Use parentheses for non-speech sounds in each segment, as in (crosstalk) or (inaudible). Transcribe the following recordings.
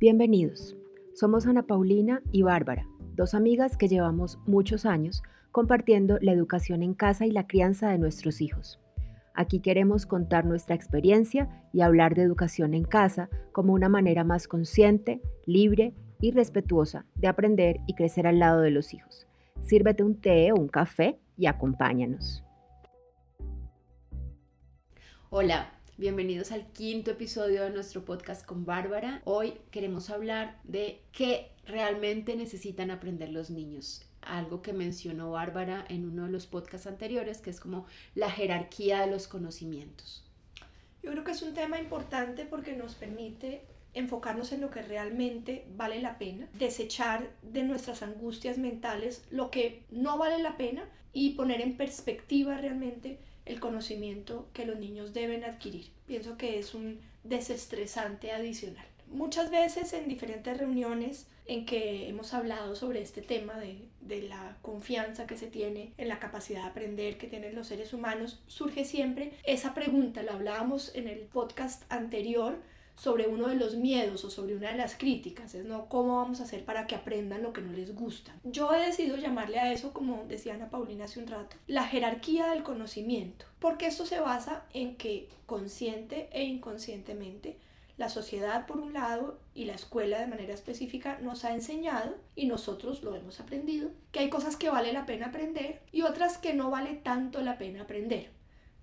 Bienvenidos. Somos Ana Paulina y Bárbara, dos amigas que llevamos muchos años compartiendo la educación en casa y la crianza de nuestros hijos. Aquí queremos contar nuestra experiencia y hablar de educación en casa como una manera más consciente, libre y respetuosa de aprender y crecer al lado de los hijos. Sírvete un té o un café y acompáñanos. Hola, Bienvenidos al quinto episodio de nuestro podcast con Bárbara. Hoy queremos hablar de qué realmente necesitan aprender los niños. Algo que mencionó Bárbara en uno de los podcasts anteriores, que es como la jerarquía de los conocimientos. Yo creo que es un tema importante porque nos permite enfocarnos en lo que realmente vale la pena, desechar de nuestras angustias mentales lo que no vale la pena y poner en perspectiva realmente el conocimiento que los niños deben adquirir. Pienso que es un desestresante adicional. Muchas veces en diferentes reuniones en que hemos hablado sobre este tema de, de, la confianza que se tiene en la capacidad de aprender que tienen los seres humanos, surge siempre esa pregunta, la hablábamos en el podcast anterior, sobre uno de los miedos o sobre una de las críticas, es no cómo vamos a hacer para que aprendan lo que no les gusta. Yo he decidido llamarle a eso, como decía Ana Paulina hace un rato, la jerarquía del conocimiento, porque esto se basa en que consciente e inconscientemente la sociedad por un lado y la escuela de manera específica nos ha enseñado y nosotros lo hemos aprendido, que hay cosas que vale la pena aprender y otras que no vale tanto la pena aprender.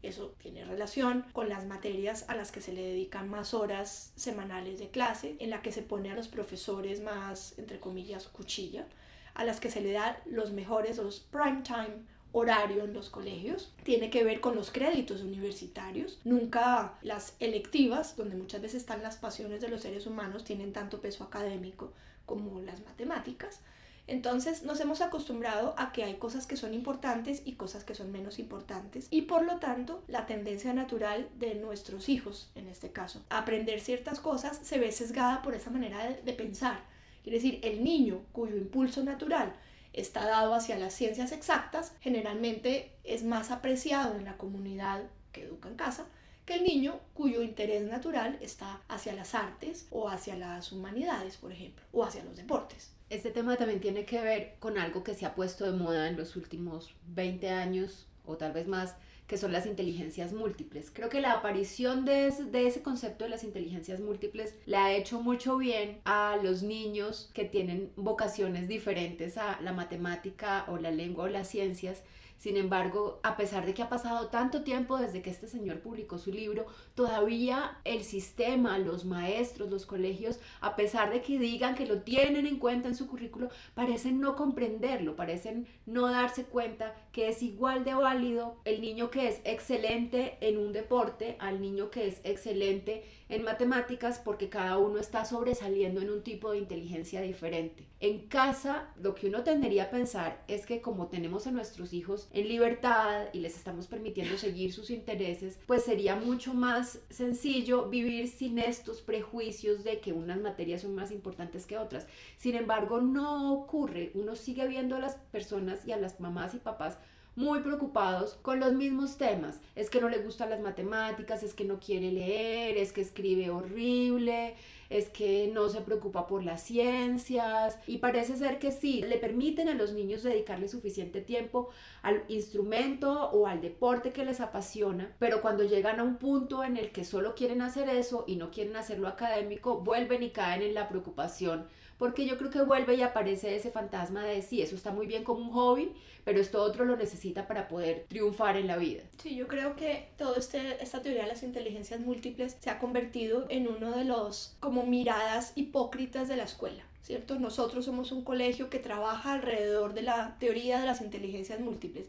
Eso tiene relación con las materias a las que se le dedican más horas semanales de clase, en la que se pone a los profesores más, entre comillas, cuchilla, a las que se le da los mejores, los prime time horario en los colegios, tiene que ver con los créditos universitarios, nunca las electivas, donde muchas veces están las pasiones de los seres humanos, tienen tanto peso académico como las matemáticas. Entonces nos hemos acostumbrado a que hay cosas que son importantes y cosas que son menos importantes y por lo tanto la tendencia natural de nuestros hijos, en este caso, a aprender ciertas cosas se ve sesgada por esa manera de, pensar. Es decir, el niño cuyo impulso natural está dado hacia las ciencias exactas, generalmente es más apreciado en la comunidad que educa en casa que el niño cuyo interés natural está hacia las artes o hacia las humanidades, por ejemplo, o hacia los deportes. Este tema también tiene que ver con algo que se ha puesto de moda en los últimos 20 años o tal vez más, que son las inteligencias múltiples. Creo que la aparición de ese, de ese, concepto de las inteligencias múltiples le ha hecho mucho bien a los niños que tienen vocaciones diferentes a la matemática o la lengua o las ciencias sin embargo, a pesar de que ha pasado tanto tiempo desde que este señor publicó su libro, todavía el sistema, los maestros, los colegios, a pesar de que digan que lo tienen en cuenta en su currículo, parecen no comprenderlo, parecen no darse cuenta que es igual de válido el niño que es excelente en un deporte al niño que es excelente en matemáticas porque cada uno está sobresaliendo en un tipo de inteligencia diferente. En casa, lo que uno tendería a pensar es que como tenemos a nuestros hijos en libertad y les estamos permitiendo seguir sus intereses, pues sería mucho más sencillo vivir sin estos prejuicios de que unas materias son más importantes que otras. Sin embargo, no ocurre. Uno sigue viendo a las personas y a las mamás y papás muy preocupados con los mismos temas. Es que no le gustan las matemáticas, es que no quiere leer, es que escribe horrible, es que no se preocupa por las ciencias y parece ser que sí, le permiten a los niños dedicarle suficiente tiempo al instrumento o al deporte que les apasiona, pero cuando llegan a un punto en el que solo quieren hacer eso y no quieren hacerlo académico, vuelven y caen en la preocupación porque yo creo que vuelve y aparece ese fantasma de sí, eso está muy bien como un hobby, pero esto otro lo necesita para poder triunfar en la vida. Sí, yo creo que toda este, esta teoría de las inteligencias múltiples se ha convertido en uno de los miradas hipócritas de la escuela. ¿Cierto? Nosotros somos un colegio que trabaja alrededor de la teoría de las inteligencias múltiples.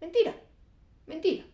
Mentira, mentira.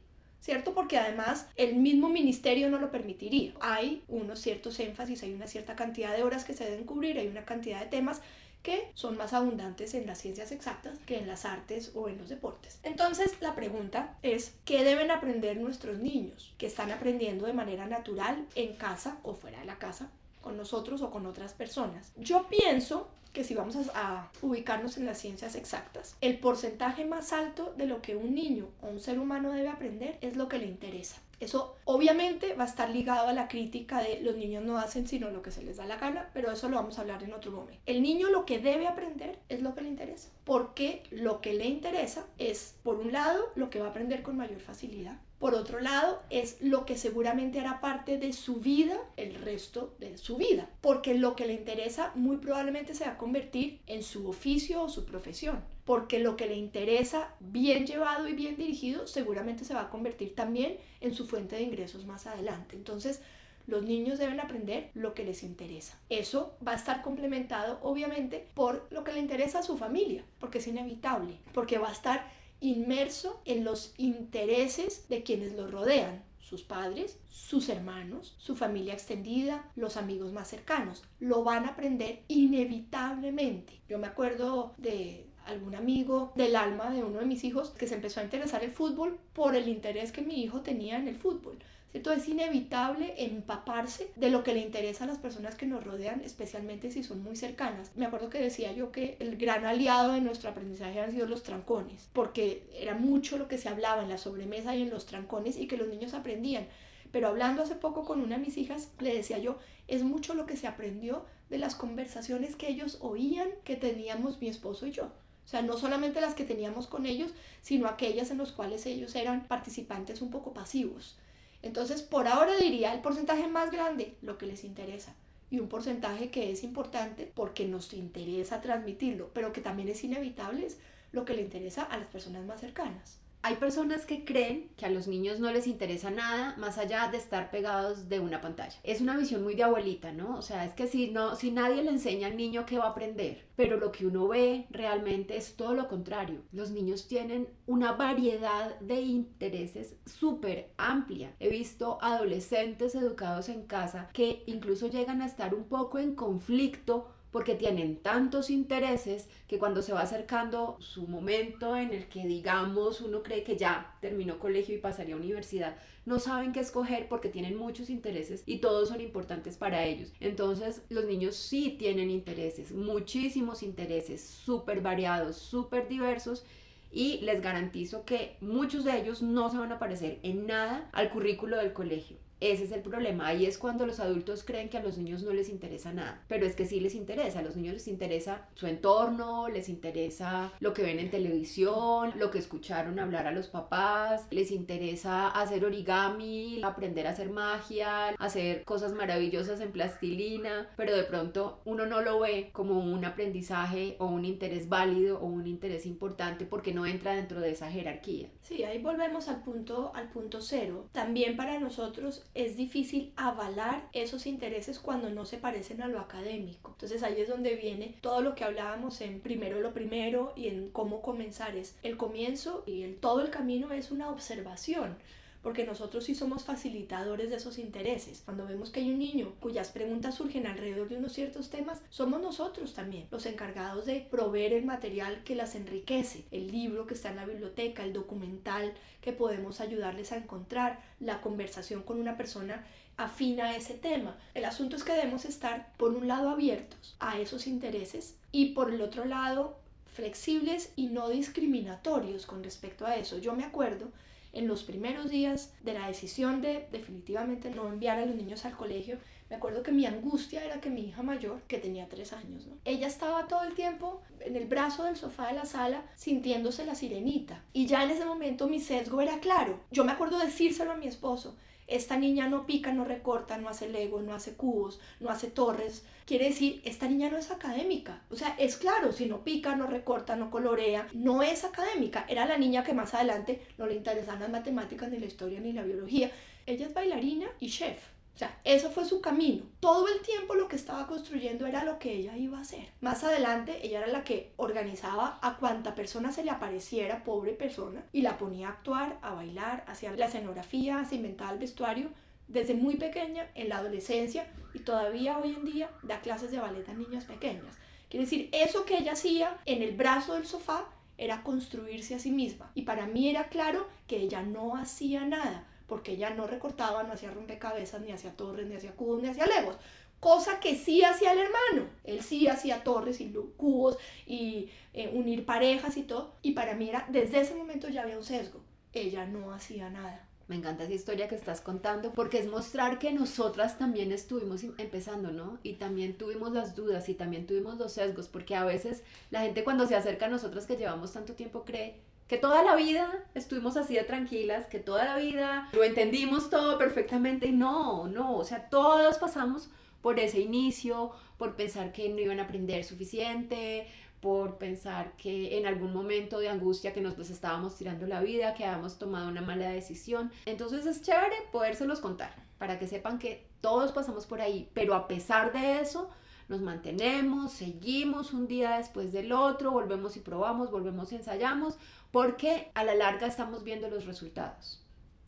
¿cierto? Porque además el mismo ministerio no lo permitiría. Hay unos ciertos énfasis, hay una cierta cantidad de horas que se deben cubrir, hay una cantidad de temas que son más abundantes en las ciencias exactas que en las artes o en los deportes. Entonces la pregunta es, ¿qué deben aprender nuestros niños que están aprendiendo de manera natural en casa o fuera de la casa? Con nosotros o con otras personas. Yo pienso que si vamos a, ubicarnos en las ciencias exactas, el porcentaje más alto de lo que un niño o un ser humano debe aprender es lo que le interesa. Eso obviamente va a estar ligado a la crítica de los niños no hacen sino lo que se les da la gana, pero eso lo vamos a hablar en otro momento. El niño lo que debe aprender es lo que le interesa, porque lo que le interesa es, por un lado, lo que va a aprender con mayor facilidad por otro lado, es lo que seguramente hará parte de su vida el resto de su vida, porque lo que le interesa muy probablemente se va a convertir en su oficio o su profesión, porque lo que le interesa bien llevado y bien dirigido seguramente se va a convertir también en su fuente de ingresos más adelante. Entonces, los niños deben aprender lo que les interesa. Eso va a estar complementado obviamente por lo que le interesa a su familia, porque es inevitable, porque va a estar inmerso en los intereses de quienes lo rodean, sus padres, sus hermanos, su familia extendida, los amigos más cercanos. Lo van a aprender inevitablemente. Yo me acuerdo de algún amigo del alma de uno de mis hijos que se empezó a interesar el fútbol por el interés que mi hijo tenía en el fútbol. Entonces es inevitable empaparse de lo que le interesa a las personas que nos rodean, especialmente si son muy cercanas. Me acuerdo que decía yo que el gran aliado de nuestro aprendizaje han sido los trancones, porque era mucho lo que se hablaba en la sobremesa y en los trancones y que los niños aprendían. Pero hablando hace poco con una de mis hijas, le decía yo, es mucho lo que se aprendió de las conversaciones que ellos oían que teníamos mi esposo y yo. O sea, no solamente las que teníamos con ellos, sino aquellas en las cuales ellos eran participantes un poco pasivos. Entonces, por ahora diría el porcentaje más grande, lo que les interesa. Y un porcentaje que es importante porque nos interesa transmitirlo, pero que también es inevitable, es lo que le interesa a las personas más cercanas. Hay personas que creen que a los niños no les interesa nada más allá de estar pegados de una pantalla. Es una visión muy de abuelita, ¿no? O sea, es que si no si nadie le enseña al niño qué va a aprender, pero lo que uno ve realmente es todo lo contrario. Los niños tienen una variedad de intereses súper amplia. He visto adolescentes educados en casa que incluso llegan a estar un poco en conflicto porque tienen tantos intereses que cuando se va acercando su momento en el que digamos uno cree que ya terminó colegio y pasaría a universidad, no saben qué escoger porque tienen muchos intereses y todos son importantes para ellos. Entonces los niños sí tienen intereses, muchísimos intereses, súper variados, súper diversos y les garantizo que muchos de ellos no se van a parecer en nada al currículo del colegio. Ese es el problema. Ahí es cuando los adultos creen que a los niños no les interesa nada. Pero es que sí les interesa. A los niños les interesa su entorno, les interesa lo que ven en televisión, lo que escucharon hablar a los papás, les interesa hacer origami, aprender a hacer magia, hacer cosas maravillosas en plastilina. Pero de pronto uno no lo ve como un aprendizaje o un interés válido o un interés importante porque no entra dentro de esa jerarquía. Sí, ahí volvemos al punto, al punto cero. También para nosotros es difícil avalar esos intereses cuando no se parecen a lo académico. Entonces ahí es donde viene todo lo que hablábamos en primero lo primero y en cómo comenzar. Es el comienzo y el, todo el camino es una observación porque nosotros sí somos facilitadores de esos intereses. Cuando vemos que hay un niño cuyas preguntas surgen alrededor de unos ciertos temas, somos nosotros también los encargados de proveer el material que las enriquece, el libro que está en la biblioteca, el documental que podemos ayudarles a encontrar, la conversación con una persona afina a ese tema. El asunto es que debemos estar, por un lado, abiertos a esos intereses y por el otro lado, flexibles y no discriminatorios con respecto a eso. Yo me acuerdo en los primeros días de la decisión de definitivamente no enviar a los niños al colegio, me acuerdo que mi angustia era que mi hija mayor, que tenía tres años, ¿no? ella estaba todo el tiempo en el brazo del sofá de la sala sintiéndose la sirenita. Y ya en ese momento mi sesgo era claro. Yo me acuerdo decírselo a mi esposo. Esta niña no pica, no recorta, no hace lego, no hace cubos, no hace torres. Quiere decir, esta niña no es académica. O sea, es claro, si no pica, no recorta, no colorea, no es académica. Era la niña que más adelante no le interesaban las matemáticas, ni la historia, ni la biología. Ella es bailarina y chef. O sea, eso fue su camino. Todo el tiempo lo que estaba construyendo era lo que ella iba a hacer. Más adelante, ella era la que organizaba a cuanta persona se le apareciera, pobre persona, y la ponía a actuar, a bailar, hacía la escenografía, se inventaba el vestuario. Desde muy pequeña, en la adolescencia, y todavía hoy en día da clases de ballet a niñas pequeñas. Quiere decir, eso que ella hacía en el brazo del sofá era construirse a sí misma. Y para mí era claro que ella no hacía nada porque ella no recortaba, no hacía rompecabezas, ni hacía torres, ni hacía cubos, ni hacía legos. Cosa que sí hacía el hermano. Él sí hacía torres y cubos y eh, unir parejas y todo. Y para mí era, desde ese momento ya había un sesgo. Ella no hacía nada. Me encanta esa historia que estás contando porque es mostrar que nosotras también estuvimos empezando, ¿no? Y también tuvimos las dudas y también tuvimos los sesgos, porque a veces la gente cuando se acerca a nosotras que llevamos tanto tiempo cree que toda la vida estuvimos así de tranquilas, que toda la vida lo entendimos todo perfectamente no, no, o sea, todos pasamos por ese inicio, por pensar que no iban a aprender suficiente, por pensar que en algún momento de angustia que nos estábamos tirando la vida, que habíamos tomado una mala decisión. Entonces es chévere podérselos contar para que sepan que todos pasamos por ahí, pero a pesar de eso, nos mantenemos, seguimos un día después del otro, volvemos y probamos, volvemos y ensayamos, porque a la larga estamos viendo los resultados.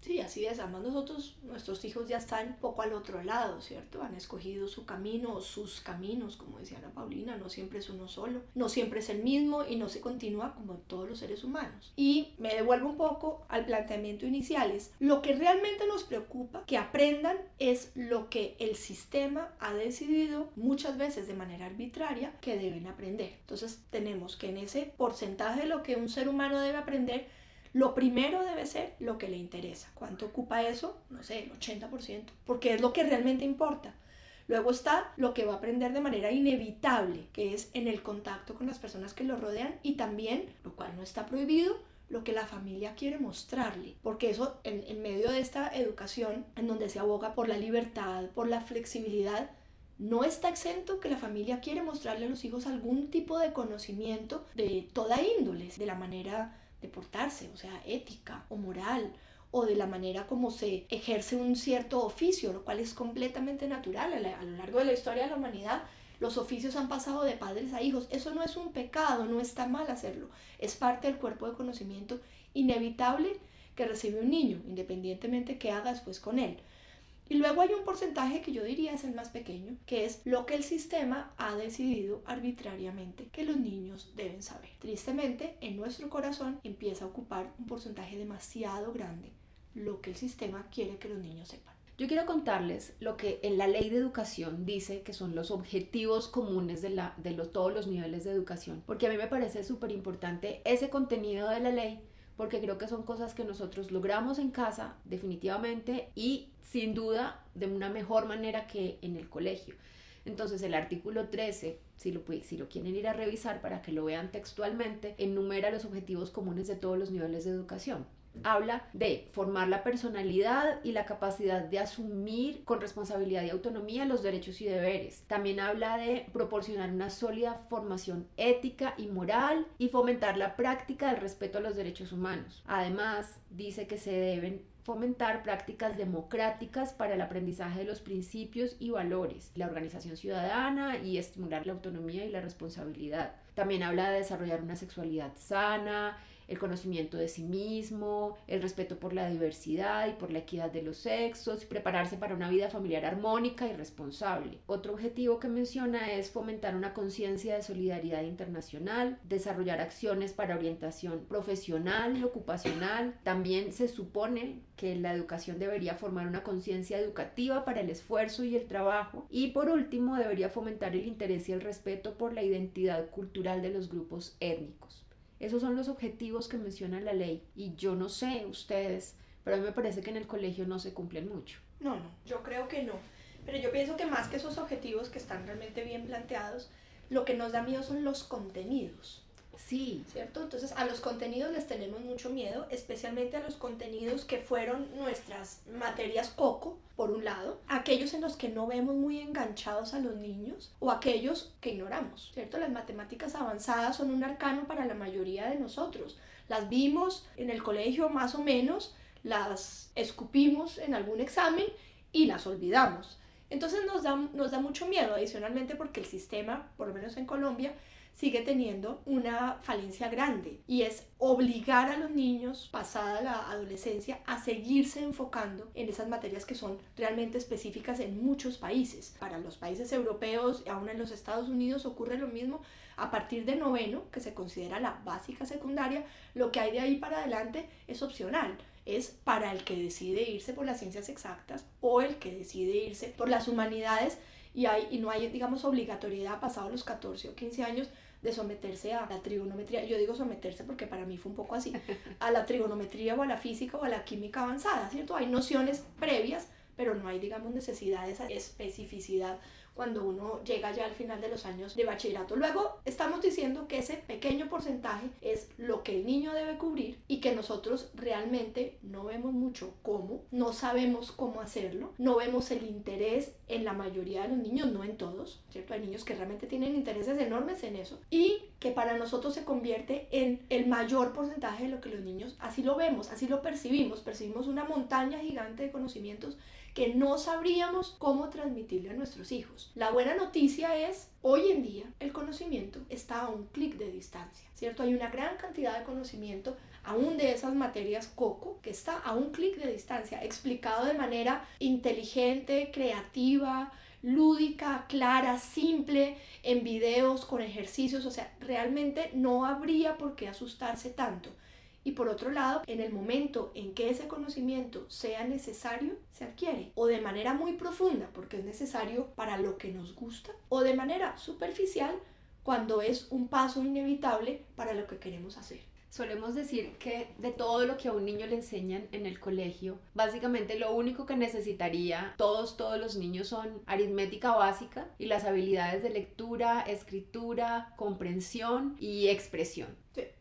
Sí, así es. Además nosotros, nuestros hijos ya están un poco al otro lado, ¿cierto? Han escogido su camino o sus caminos, como decía Ana Paulina, no siempre es uno solo, no siempre es el mismo y no se continúa como todos los seres humanos. Y me devuelvo un poco al planteamiento inicial, es lo que realmente nos preocupa que aprendan es lo que el sistema ha decidido muchas veces de manera arbitraria que deben aprender. Entonces tenemos que en ese porcentaje de lo que un ser humano debe aprender, lo primero debe ser lo que le interesa. ¿Cuánto ocupa eso? No sé, el 80%, porque es lo que realmente importa. Luego está lo que va a aprender de manera inevitable, que es en el contacto con las personas que lo rodean y también, lo cual no está prohibido, lo que la familia quiere mostrarle, porque eso en, en, medio de esta educación en donde se aboga por la libertad, por la flexibilidad, no está exento que la familia quiere mostrarle a los hijos algún tipo de conocimiento de toda índole, de la manera de portarse, o sea, ética o moral, o de la manera como se ejerce un cierto oficio, lo cual es completamente natural. A, lo largo de la historia de la humanidad, los oficios han pasado de padres a hijos. Eso no es un pecado, no está mal hacerlo. Es parte del cuerpo de conocimiento inevitable que recibe un niño, independientemente qué haga después con él. Y luego hay un porcentaje que yo diría es el más pequeño, que es lo que el sistema ha decidido arbitrariamente que los niños deben saber. Tristemente, en nuestro corazón empieza a ocupar un porcentaje demasiado grande lo que el sistema quiere que los niños sepan. Yo quiero contarles lo que en la ley de educación dice que son los objetivos comunes de, la, de todos los niveles de educación, porque a mí me parece súper importante ese contenido de la ley porque creo que son cosas que nosotros logramos en casa definitivamente y sin duda de una mejor manera que en el colegio. Entonces el artículo 13, si lo, si lo quieren ir a revisar para que lo vean textualmente, enumera los objetivos comunes de todos los niveles de educación habla de formar la personalidad y la capacidad de asumir con responsabilidad y autonomía los derechos y deberes. También habla de proporcionar una sólida formación ética y moral y fomentar la práctica del respeto a los derechos humanos. Además, dice que se deben fomentar prácticas democráticas para el aprendizaje de los principios y valores, la organización ciudadana y estimular la autonomía y la responsabilidad. También habla de desarrollar una sexualidad sana, el conocimiento de sí mismo, el respeto por la diversidad y por la equidad de los sexos, y prepararse para una vida familiar armónica y responsable. Otro objetivo que menciona es fomentar una conciencia de solidaridad internacional, desarrollar acciones para orientación profesional y ocupacional. También se supone que la educación debería formar una conciencia educativa para el esfuerzo y el trabajo. Y por último, debería fomentar el interés y el respeto por la identidad cultural de los grupos étnicos. Esos son los objetivos que menciona la ley y yo no sé ustedes, pero a mí me parece que en el colegio no se cumplen mucho. No, no, yo creo que no. Pero yo pienso que más que esos objetivos que están realmente bien planteados, lo que nos da miedo son los contenidos. Sí. ¿Cierto? Entonces a los contenidos les tenemos mucho miedo, especialmente a los contenidos que fueron nuestras materias coco, por un lado, aquellos en los que no vemos muy enganchados a los niños o aquellos que ignoramos, ¿cierto? Las matemáticas avanzadas son un arcano para la mayoría de nosotros. Las vimos en el colegio más o menos, las escupimos en algún examen y las olvidamos. Entonces nos da, nos da mucho miedo, adicionalmente porque el sistema, por lo menos en Colombia, sigue teniendo una falencia grande y es obligar a los niños pasada la adolescencia a seguirse enfocando en esas materias que son realmente específicas en muchos países. Para los países europeos aún en los Estados Unidos ocurre lo mismo. A partir de noveno, que se considera la básica secundaria, lo que hay de ahí para adelante es opcional es para el que decide irse por las ciencias exactas o el que decide irse por las humanidades y, hay, y no hay, digamos, obligatoriedad pasado los 14 o 15 años de someterse a la trigonometría. Yo digo someterse porque para mí fue un poco así, a la trigonometría o a la física o a la química avanzada, ¿cierto? Hay nociones previas, pero no hay, digamos, necesidad de esa especificidad cuando uno llega ya al final de los años de bachillerato. Luego estamos diciendo que ese pequeño porcentaje es lo que el niño debe cubrir y que nosotros realmente no vemos mucho cómo, no sabemos cómo hacerlo, no vemos el interés en la mayoría de los niños, no en todos, ¿cierto? Hay niños que realmente tienen intereses enormes en eso y que para nosotros se convierte en el mayor porcentaje de lo que los niños, así lo vemos, así lo percibimos, percibimos una montaña gigante de conocimientos que no sabríamos cómo transmitirle a nuestros hijos. La buena noticia es, hoy en día el conocimiento está a un clic de distancia, ¿cierto? Hay una gran cantidad de conocimiento, aún de esas materias coco, que está a un clic de distancia, explicado de manera inteligente, creativa, lúdica, clara, simple, en videos, con ejercicios, o sea, realmente no habría por qué asustarse tanto. Y por otro lado, en el momento en que ese conocimiento sea necesario, se adquiere. O de manera muy profunda, porque es necesario para lo que nos gusta, o de manera superficial, cuando es un paso inevitable para lo que queremos hacer. Solemos decir que de todo lo que a un niño le enseñan en el colegio, básicamente lo único que necesitaría todos, todos los niños son aritmética básica y las habilidades de lectura, escritura, comprensión y expresión.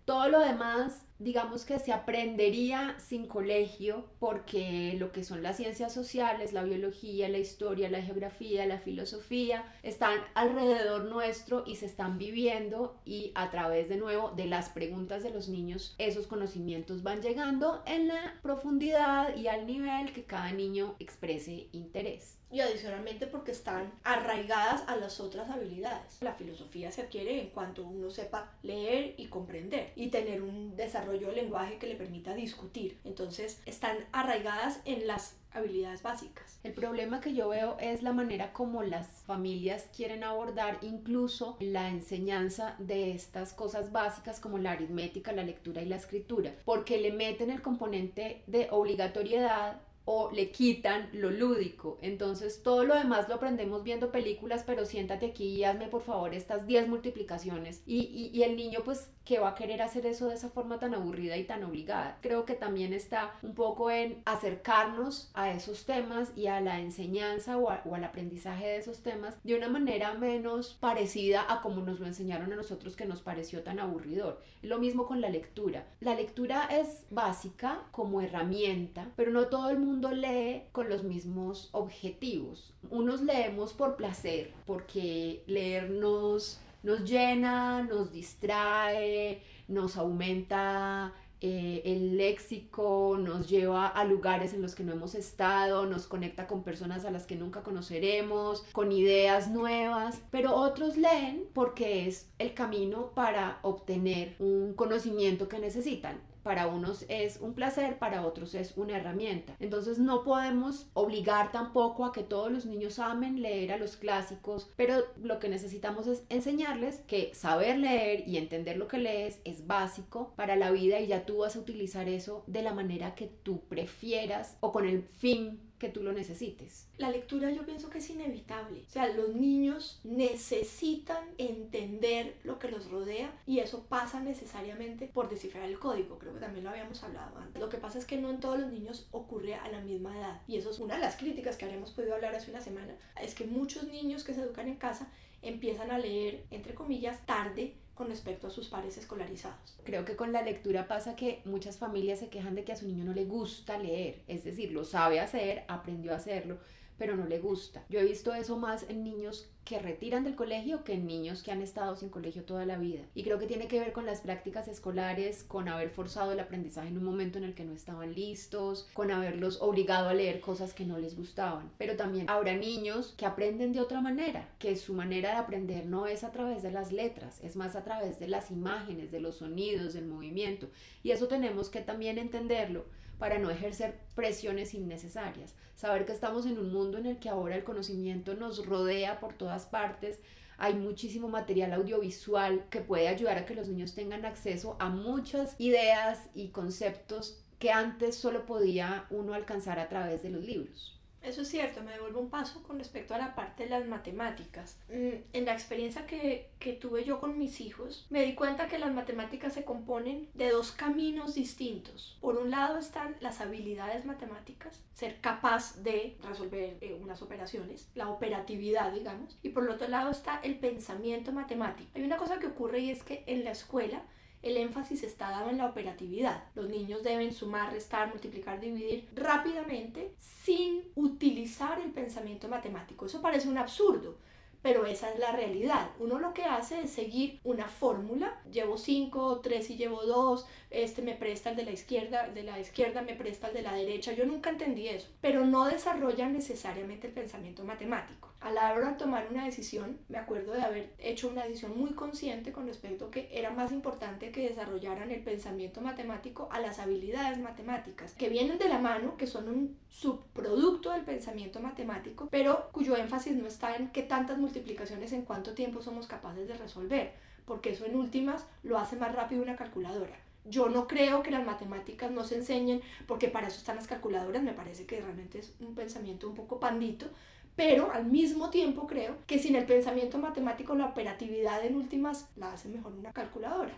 Todo lo demás digamos que se aprendería sin colegio porque lo que son las ciencias sociales, la biología, la historia, la geografía, la filosofía, están alrededor nuestro y se están viviendo y a través de nuevo de las preguntas de los niños esos conocimientos van llegando en la profundidad y al nivel que cada niño exprese interés y adicionalmente porque están arraigadas a las otras habilidades. La filosofía se adquiere en cuanto uno sepa leer y comprender y tener un desarrollo de lenguaje que le permita discutir. Entonces están arraigadas en las habilidades básicas. El problema que yo veo es la manera como las familias quieren abordar incluso la enseñanza de estas cosas básicas como la aritmética, la lectura y la escritura, porque le meten el componente de obligatoriedad o le quitan lo lúdico. Entonces todo lo demás lo aprendemos viendo películas, pero siéntate aquí y hazme por favor estas 10 multiplicaciones. Y, y, el niño pues que va a querer hacer eso de esa forma tan aburrida y tan obligada. Creo que también está un poco en acercarnos a esos temas y a la enseñanza o, o al aprendizaje de esos temas de una manera menos parecida a como nos lo enseñaron a nosotros que nos pareció tan aburridor. Lo mismo con la lectura. La lectura es básica como herramienta, pero no todo el mundo lee con los mismos objetivos. Unos leemos por placer, porque leer nos, nos llena, nos distrae, nos aumenta eh, el léxico, nos lleva a lugares en los que no hemos estado, nos conecta con personas a las que nunca conoceremos, con ideas nuevas, pero otros leen porque es el camino para obtener un conocimiento que necesitan para unos es un placer, para otros es una herramienta. Entonces no podemos obligar tampoco a que todos los niños amen leer a los clásicos, pero lo que necesitamos es enseñarles que saber leer y entender lo que lees es básico para la vida y ya tú vas a utilizar eso de la manera que tú prefieras o con el fin que tú lo necesites. La lectura yo pienso que es inevitable. O sea, los niños necesitan entender lo que los rodea y eso pasa necesariamente por descifrar el código. Creo que también lo habíamos hablado antes. Lo que pasa es que no en todos los niños ocurre a la misma edad. Y eso es una de las críticas que habíamos podido hablar hace una semana. Es que muchos niños que se educan en casa empiezan a leer, entre comillas, tarde con respecto a sus pares escolarizados. Creo que con la lectura pasa que muchas familias se quejan de que a su niño no le gusta leer, es decir, lo sabe hacer, aprendió a hacerlo, pero no le gusta. Yo he visto eso más en niños que retiran del colegio que en niños que han estado sin colegio toda la vida. Y creo que tiene que ver con las prácticas escolares, con haber forzado el aprendizaje en un momento en el que no estaban listos, con haberlos obligado a leer cosas que no les gustaban. Pero también habrá niños que aprenden de otra manera, que su manera de aprender no es a través de las letras, es más a través de las imágenes, de los sonidos, del movimiento. Y eso tenemos que también entenderlo para no ejercer presiones innecesarias. Saber que estamos en un mundo en el que ahora el conocimiento nos rodea por todas partes, hay muchísimo material audiovisual que puede ayudar a que los niños tengan acceso a muchas ideas y conceptos que antes solo podía uno alcanzar a través de los libros. Eso es cierto, me devuelvo un paso con respecto a la parte de las matemáticas. Mm, en la experiencia que, que, tuve yo con mis hijos, me di cuenta que las matemáticas se componen de dos caminos distintos. Por un lado están las habilidades matemáticas, ser capaz de resolver eh, unas operaciones, la operatividad, digamos, y por el otro lado está el pensamiento matemático. Hay una cosa que ocurre y es que en la escuela el énfasis está dado en la operatividad. Los niños deben sumar, restar, multiplicar, dividir rápidamente sin utilizar el pensamiento matemático. Eso parece un absurdo, pero esa es la realidad. Uno lo que hace es seguir una fórmula, llevo 5, 3 y llevo 2, este me presta el de la izquierda, de la izquierda me presta el de la derecha, yo nunca entendí eso, pero no desarrolla necesariamente el pensamiento matemático a la hora de tomar una decisión, me acuerdo de haber hecho una decisión muy consciente con respecto a que era más importante que desarrollaran el pensamiento matemático a las habilidades matemáticas, que vienen de la mano, que son un subproducto del pensamiento matemático, pero cuyo énfasis no está en qué tantas multiplicaciones en cuánto tiempo somos capaces de resolver, porque eso en últimas lo hace más rápido una calculadora. Yo no creo que las matemáticas no se enseñen, porque para eso están las calculadoras, me parece que realmente es un pensamiento un poco pandito, pero al mismo tiempo creo que sin el pensamiento matemático la operatividad en últimas la hace mejor una calculadora.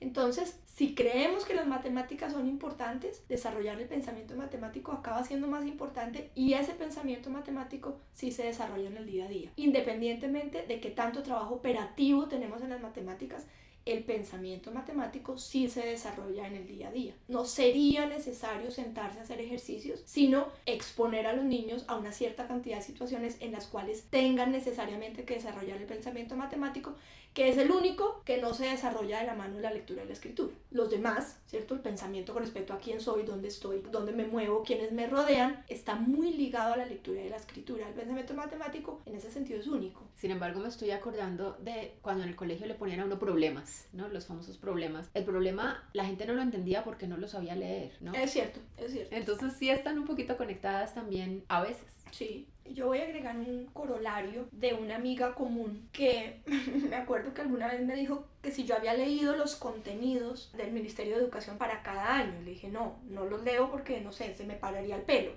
Entonces, si creemos que las matemáticas son importantes, desarrollar el pensamiento matemático acaba siendo más importante y ese pensamiento matemático sí se desarrolla en el día a día, independientemente de qué tanto trabajo operativo tenemos en las matemáticas el pensamiento matemático sí se desarrolla en el día a día. No sería necesario sentarse a hacer ejercicios, sino exponer a los niños a una cierta cantidad de situaciones en las cuales tengan necesariamente que desarrollar el pensamiento matemático que es el único que no se desarrolla de la mano de la lectura y la escritura. Los demás, ¿cierto? El pensamiento con respecto a quién soy, dónde estoy, dónde me muevo, quiénes me rodean, está muy ligado a la lectura y la escritura. El pensamiento matemático en ese sentido es único. Sin embargo, me estoy acordando de cuando en el colegio le ponían a uno problemas, ¿no? Los famosos problemas. El problema, la gente no lo entendía porque no lo sabía leer, ¿no? Es cierto, es cierto. Entonces sí están un poquito conectadas también a veces. Sí, yo voy a agregar un corolario de una amiga común que (laughs) me acuerdo que alguna vez me dijo que si yo había leído los contenidos del Ministerio de Educación para cada año. Le dije, no, no los leo porque, no sé, se me pararía el pelo.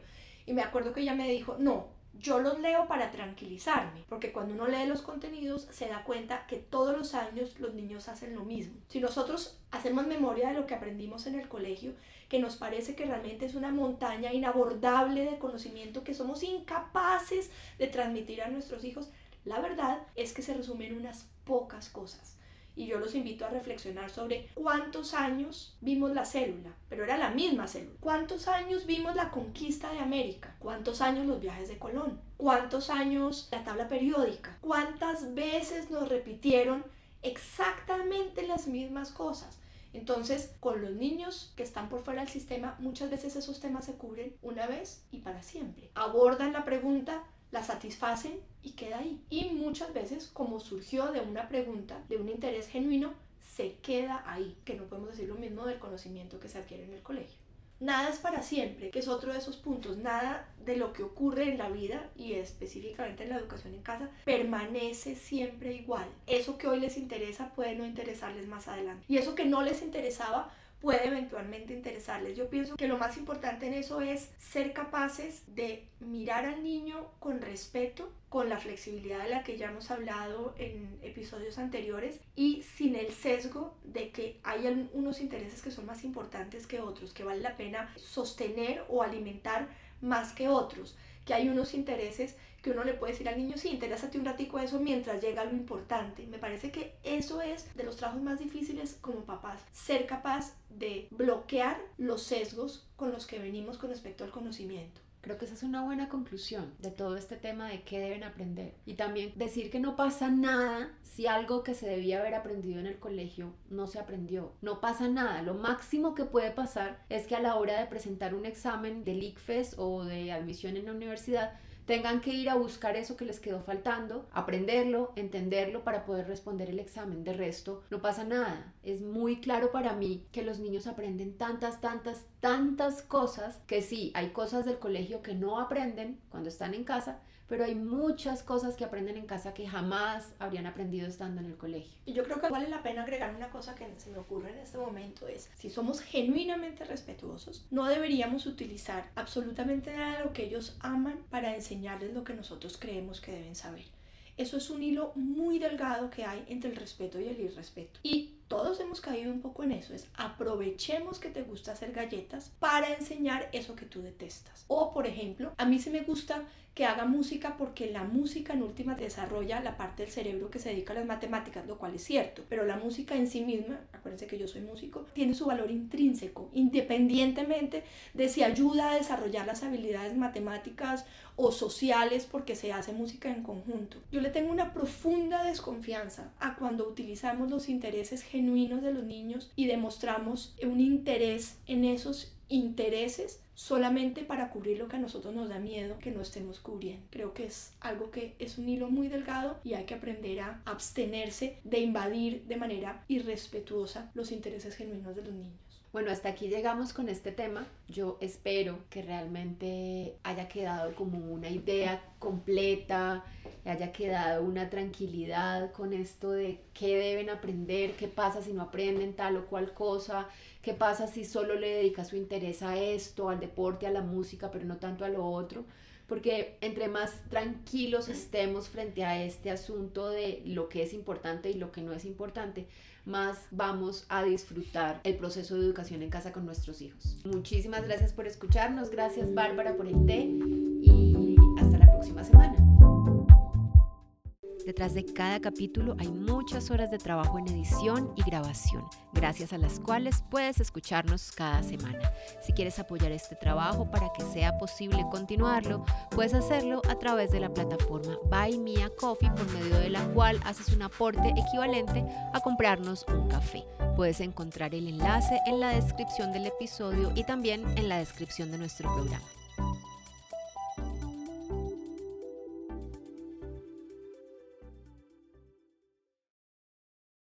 Y me acuerdo que ella me dijo, no, yo los leo para tranquilizarme, porque cuando uno lee los contenidos se da cuenta que todos los años los niños hacen lo mismo. Si nosotros hacemos memoria de lo que aprendimos en el colegio, que nos parece que realmente es una montaña inabordable de conocimiento que somos incapaces de transmitir a nuestros hijos, la verdad es que se resumen unas pocas cosas y yo los invito a reflexionar sobre cuántos años vimos la célula, pero era la misma célula. ¿Cuántos años vimos la conquista de América? ¿Cuántos años los viajes de Colón? ¿Cuántos años la tabla periódica? ¿Cuántas veces nos repitieron exactamente las mismas cosas? Entonces, con los niños que están por fuera del sistema, muchas veces esos temas se cubren una vez y para siempre. Abordan la pregunta la satisfacen y queda ahí. Y muchas veces, como surgió de una pregunta, de un interés genuino, se queda ahí, que no podemos decir lo mismo del conocimiento que se adquiere en el colegio. Nada es para siempre, que es otro de esos puntos. Nada de lo que ocurre en la vida y específicamente en la educación en casa permanece siempre igual. Eso que hoy les interesa puede no interesarles más adelante. Y eso que no les interesaba puede eventualmente interesarles. Yo pienso que lo más importante en eso es ser capaces de mirar al niño con respeto, con la flexibilidad de la que ya hemos hablado en episodios anteriores y sin el sesgo de que hay unos intereses que son más importantes que otros, que vale la pena sostener o alimentar más que otros, que hay unos intereses que uno le puede decir al niño, sí, interésate un ratico a eso mientras llega lo importante. Me parece que eso es de los trabajos más difíciles como papás, ser capaz de bloquear los sesgos con los que venimos con respecto al conocimiento. Creo que esa es una buena conclusión de todo este tema de qué deben aprender. Y también decir que no pasa nada si algo que se debía haber aprendido en el colegio no se aprendió. No pasa nada. Lo máximo que puede pasar es que a la hora de presentar un examen del ICFES o de admisión en la universidad, tengan que ir a buscar eso que les quedó faltando, aprenderlo, entenderlo para poder responder el examen. De resto, no pasa nada. Es muy claro para mí que los niños aprenden tantas, tantas, tantas cosas que sí, hay cosas del colegio que no aprenden cuando están en casa, pero hay muchas cosas que aprenden en casa que jamás habrían aprendido estando en el colegio. Y yo creo que vale la pena agregar una cosa que se me ocurre en este momento es, si somos genuinamente respetuosos, no deberíamos utilizar absolutamente nada de lo que ellos aman para enseñarles lo que nosotros creemos que deben saber. Eso es un hilo muy delgado que hay entre el respeto y el irrespeto. Y todos hemos caído un poco en eso, es aprovechemos que te gusta hacer galletas para enseñar eso que tú detestas. O por ejemplo, a mí se me gusta que haga música porque la música en última desarrolla la parte del cerebro que se dedica a las matemáticas, lo cual es cierto, pero la música en sí misma, acuérdense que yo soy músico, tiene su valor intrínseco, independientemente de si ayuda a desarrollar las habilidades matemáticas o sociales porque se hace música en conjunto. Yo le tengo una profunda desconfianza a cuando utilizamos los intereses genuinos de los niños y demostramos un interés en esos intereses solamente para cubrir lo que a nosotros nos da miedo que no estemos cubriendo. Creo que es algo que es un hilo muy delgado y hay que aprender a abstenerse de invadir de manera irrespetuosa los intereses genuinos de los niños. Bueno, hasta aquí llegamos con este tema. Yo espero que realmente haya quedado como una idea completa, haya quedado una tranquilidad con esto de qué deben aprender, qué pasa si no aprenden tal o cual cosa, qué pasa si solo le dedica su interés a esto, al deporte, a la música, pero no tanto a lo otro porque entre más tranquilos estemos frente a este asunto de lo que es importante y lo que no es importante, más vamos a disfrutar el proceso de educación en casa con nuestros hijos. Muchísimas gracias por escucharnos, gracias Bárbara por el té y hasta la próxima semana. Detrás de cada capítulo hay muchas horas de trabajo en edición y grabación, gracias a las cuales puedes escucharnos cada semana. Si quieres apoyar este trabajo para que sea posible continuarlo, puedes hacerlo a través de la plataforma Buy Me a Coffee, por medio de la cual haces un aporte equivalente a comprarnos un café. Puedes encontrar el enlace en la descripción del episodio y también en la descripción de nuestro programa.